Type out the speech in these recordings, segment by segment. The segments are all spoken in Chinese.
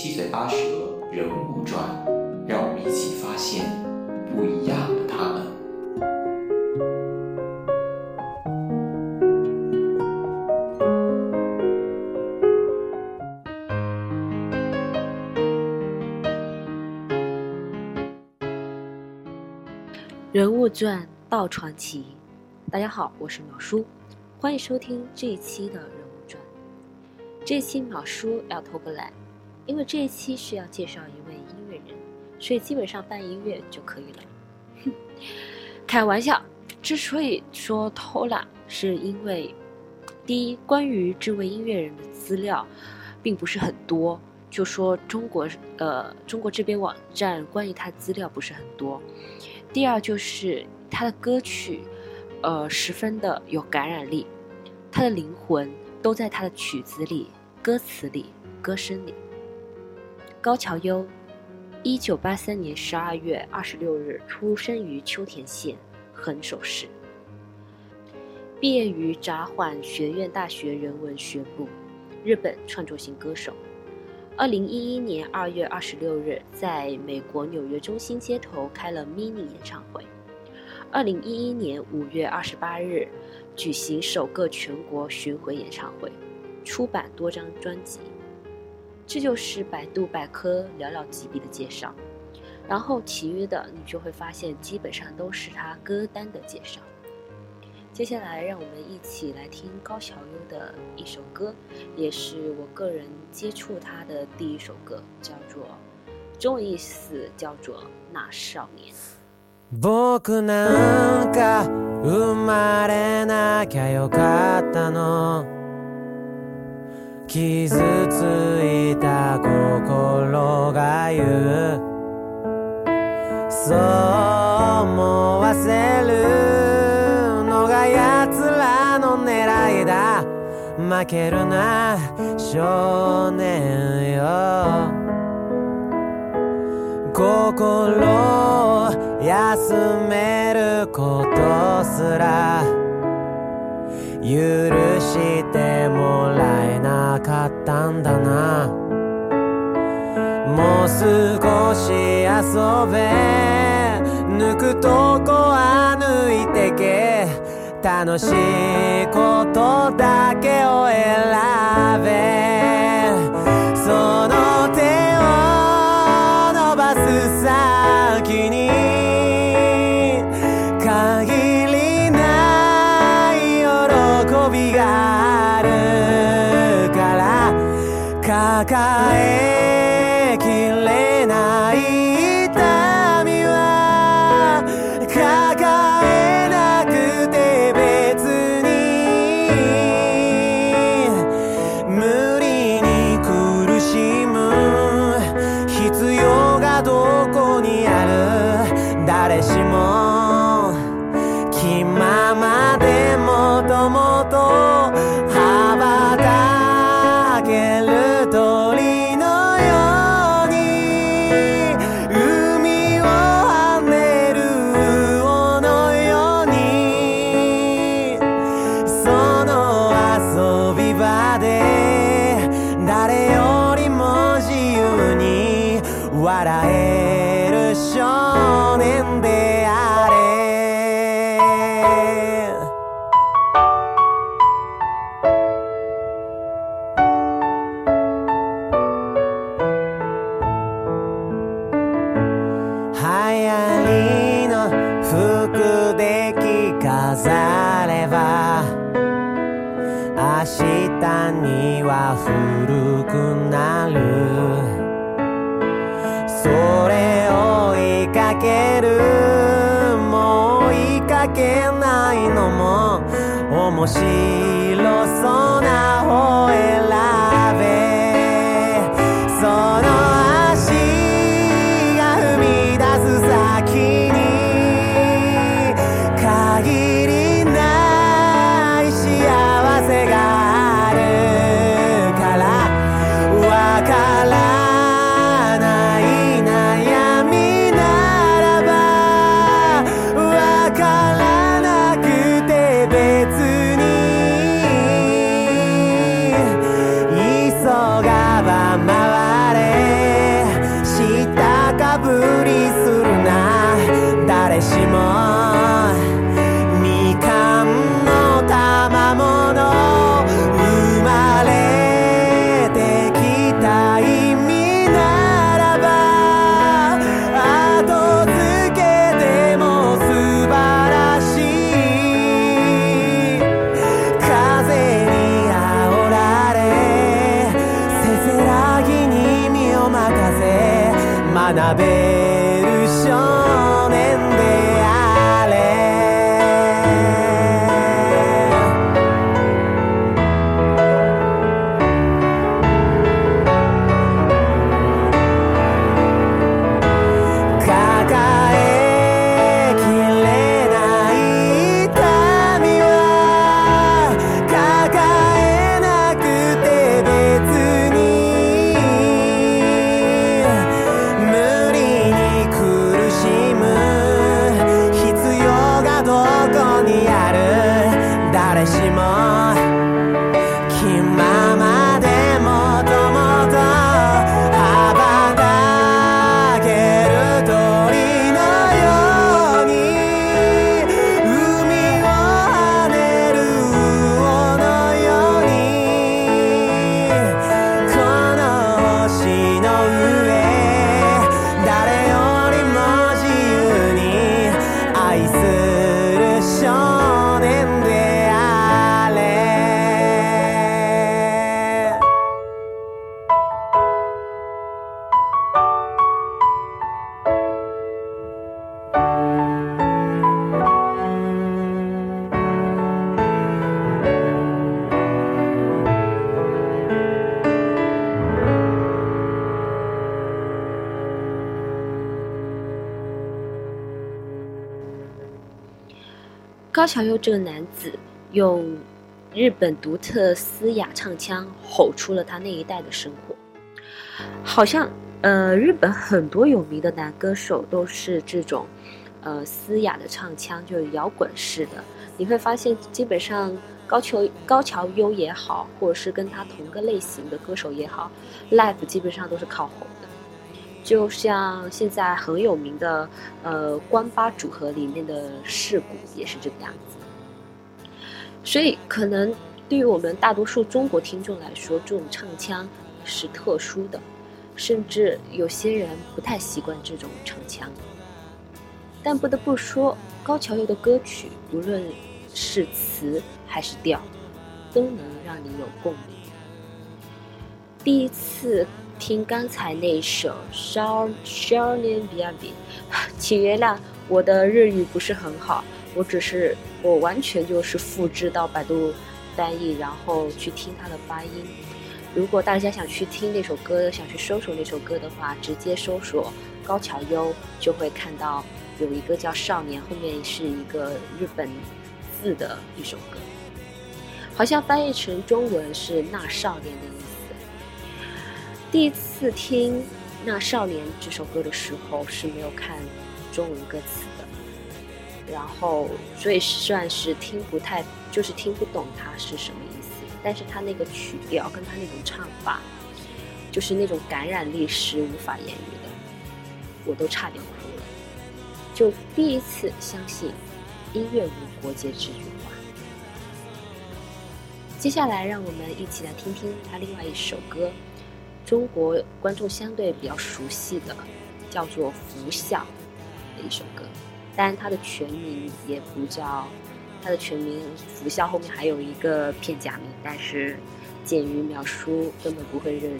七嘴八舌，人物传，让我们一起发现不一样的他们。人物传道传奇，大家好，我是淼叔，欢迎收听这一期的人物传。这期淼叔要偷个懒。因为这一期是要介绍一位音乐人，所以基本上办音乐就可以了。开玩笑，之所以说偷懒，是因为第一，关于这位音乐人的资料并不是很多，就说中国，呃，中国这边网站关于他资料不是很多；第二，就是他的歌曲，呃，十分的有感染力，他的灵魂都在他的曲子里、歌词里、歌声里。高桥优，一九八三年十二月二十六日出生于秋田县横手市，毕业于札幌学院大学人文学部，日本创作型歌手。二零一一年二月二十六日，在美国纽约中心街头开了 mini 演唱会。二零一一年五月二十八日，举行首个全国巡回演唱会，出版多张专辑。这就是百度百科寥寥几笔的介绍，然后其余的你就会发现基本上都是他歌单的介绍。接下来让我们一起来听高晓优的一首歌，也是我个人接触他的第一首歌，叫做中文意思叫做《那少年》。傷ついた心が言うそう思わせるのが奴らの狙いだ負けるな少年よ心を休めることすら許してもらえなかったんだなもう少し遊べ抜くとこは抜いてけ楽しいことだけを選べその caer. けないのも面白そうな方選高桥优这个男子用日本独特嘶哑唱腔吼出了他那一代的生活，好像呃，日本很多有名的男歌手都是这种呃嘶哑的唱腔，就是摇滚式的。你会发现，基本上高桥高桥优也好，或者是跟他同个类型的歌手也好，live 基本上都是靠吼的。就像现在很有名的，呃，关八组合里面的世故也是这个样子。所以，可能对于我们大多数中国听众来说，这种唱腔是特殊的，甚至有些人不太习惯这种唱腔。但不得不说，高桥佑的歌曲，无论是词还是调，都能让你有共鸣。第一次。听刚才那首《少少年》B.I.B，请原谅我的日语不是很好，我只是我完全就是复制到百度翻译，然后去听它的发音。如果大家想去听那首歌，想去搜索那首歌的话，直接搜索高桥优就会看到有一个叫《少年》，后面是一个日本字的一首歌，好像翻译成中文是《那少年》的。第一次听《那少年》这首歌的时候是没有看中文歌词的，然后所以算是听不太，就是听不懂它是什么意思。但是它那个曲调跟它那种唱法，就是那种感染力是无法言喻的，我都差点哭了。就第一次相信音乐无国界这句话。接下来让我们一起来听听他另外一首歌。中国观众相对比较熟悉的叫做《佛笑的一首歌，但它的全名也不叫，它的全名《佛笑后面还有一个片假名，但是鉴于淼叔根本不会认，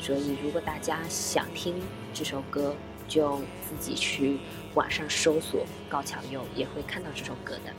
所以如果大家想听这首歌，就自己去网上搜索，高桥佑，也会看到这首歌的。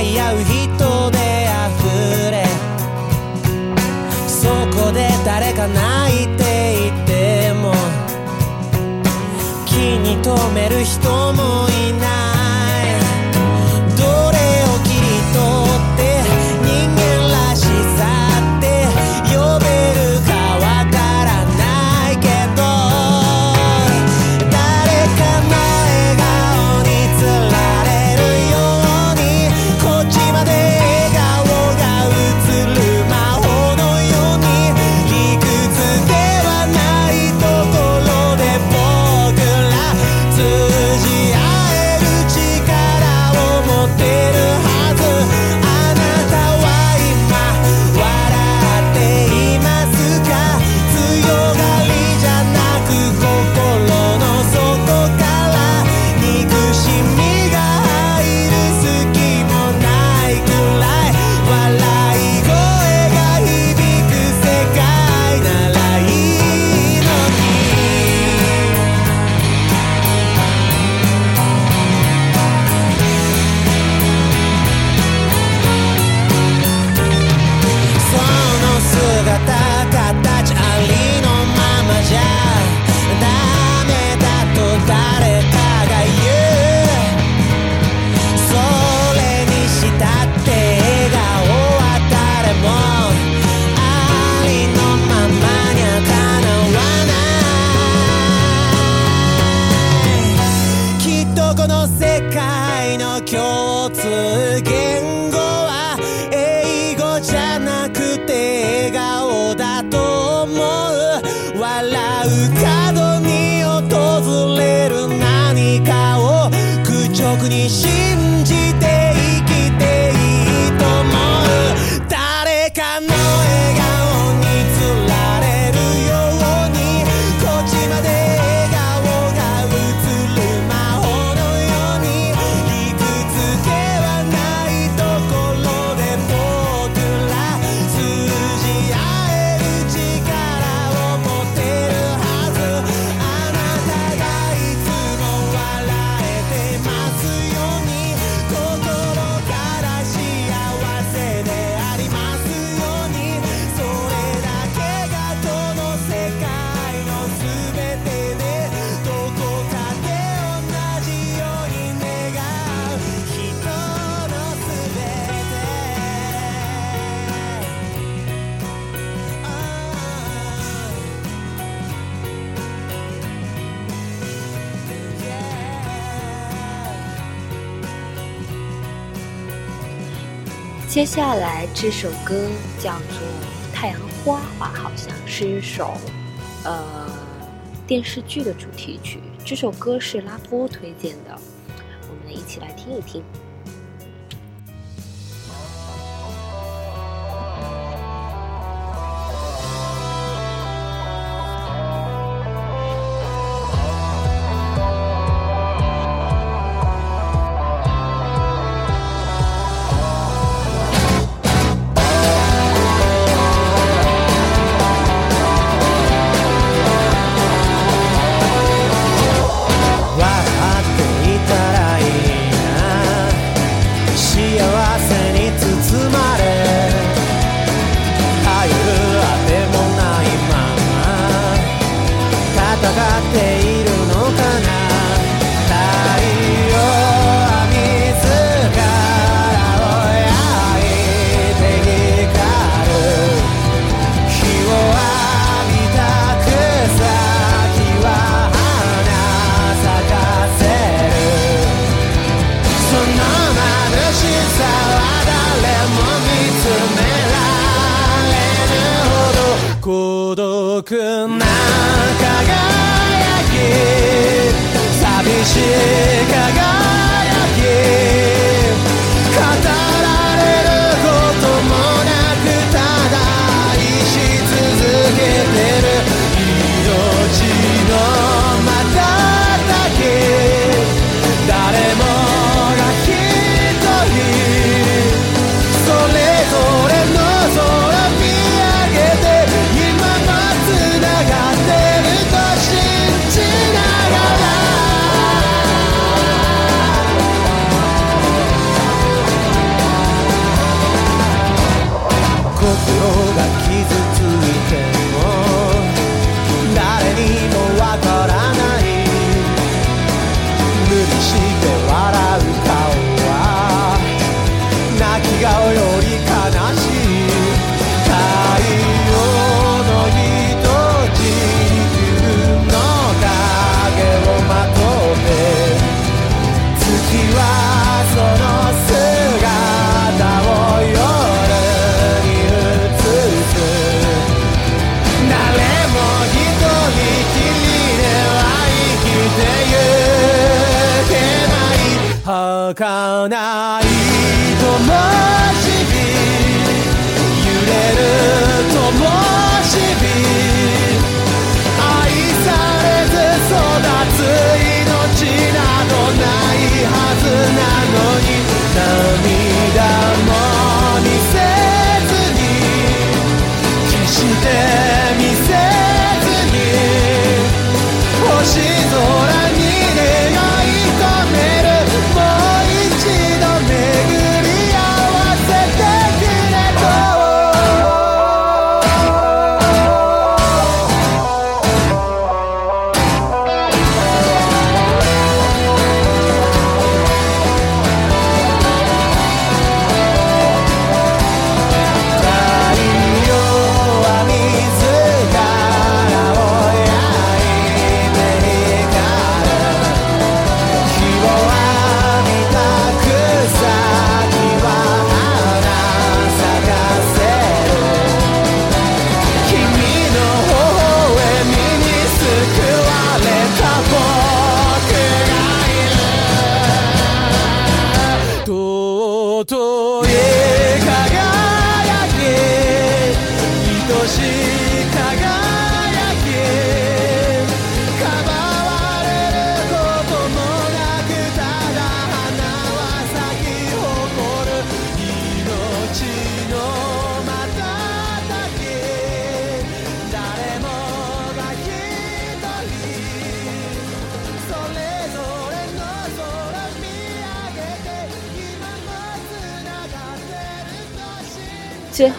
い合う人で溢れそこで誰か泣いていても気に留める人接下来这首歌叫做《太阳花》吧，好像是一首呃电视剧的主题曲。这首歌是拉夫推荐的，我们一起来听一听。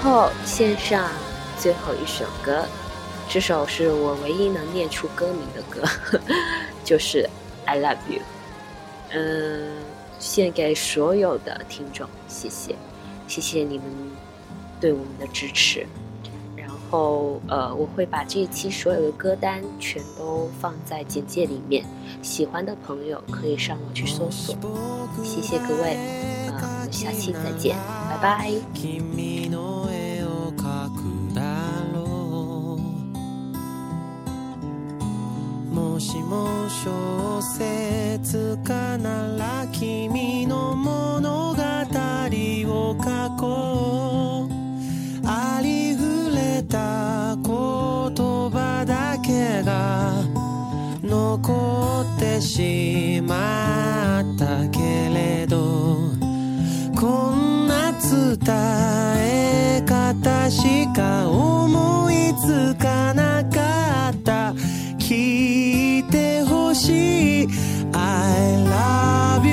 后献上最后一首歌，这首是我唯一能念出歌名的歌，就是 I Love You。嗯，献给所有的听众，谢谢，谢谢你们对我们的支持。然后呃，我会把这一期所有的歌单全都放在简介里面，喜欢的朋友可以上网去搜索。谢谢各位，我们下期再见，拜拜。もしも小説家なら君の物語を書こうありふれた言葉だけが残ってしまったけれどこんな伝え方しか思いつかなかった she. I love you.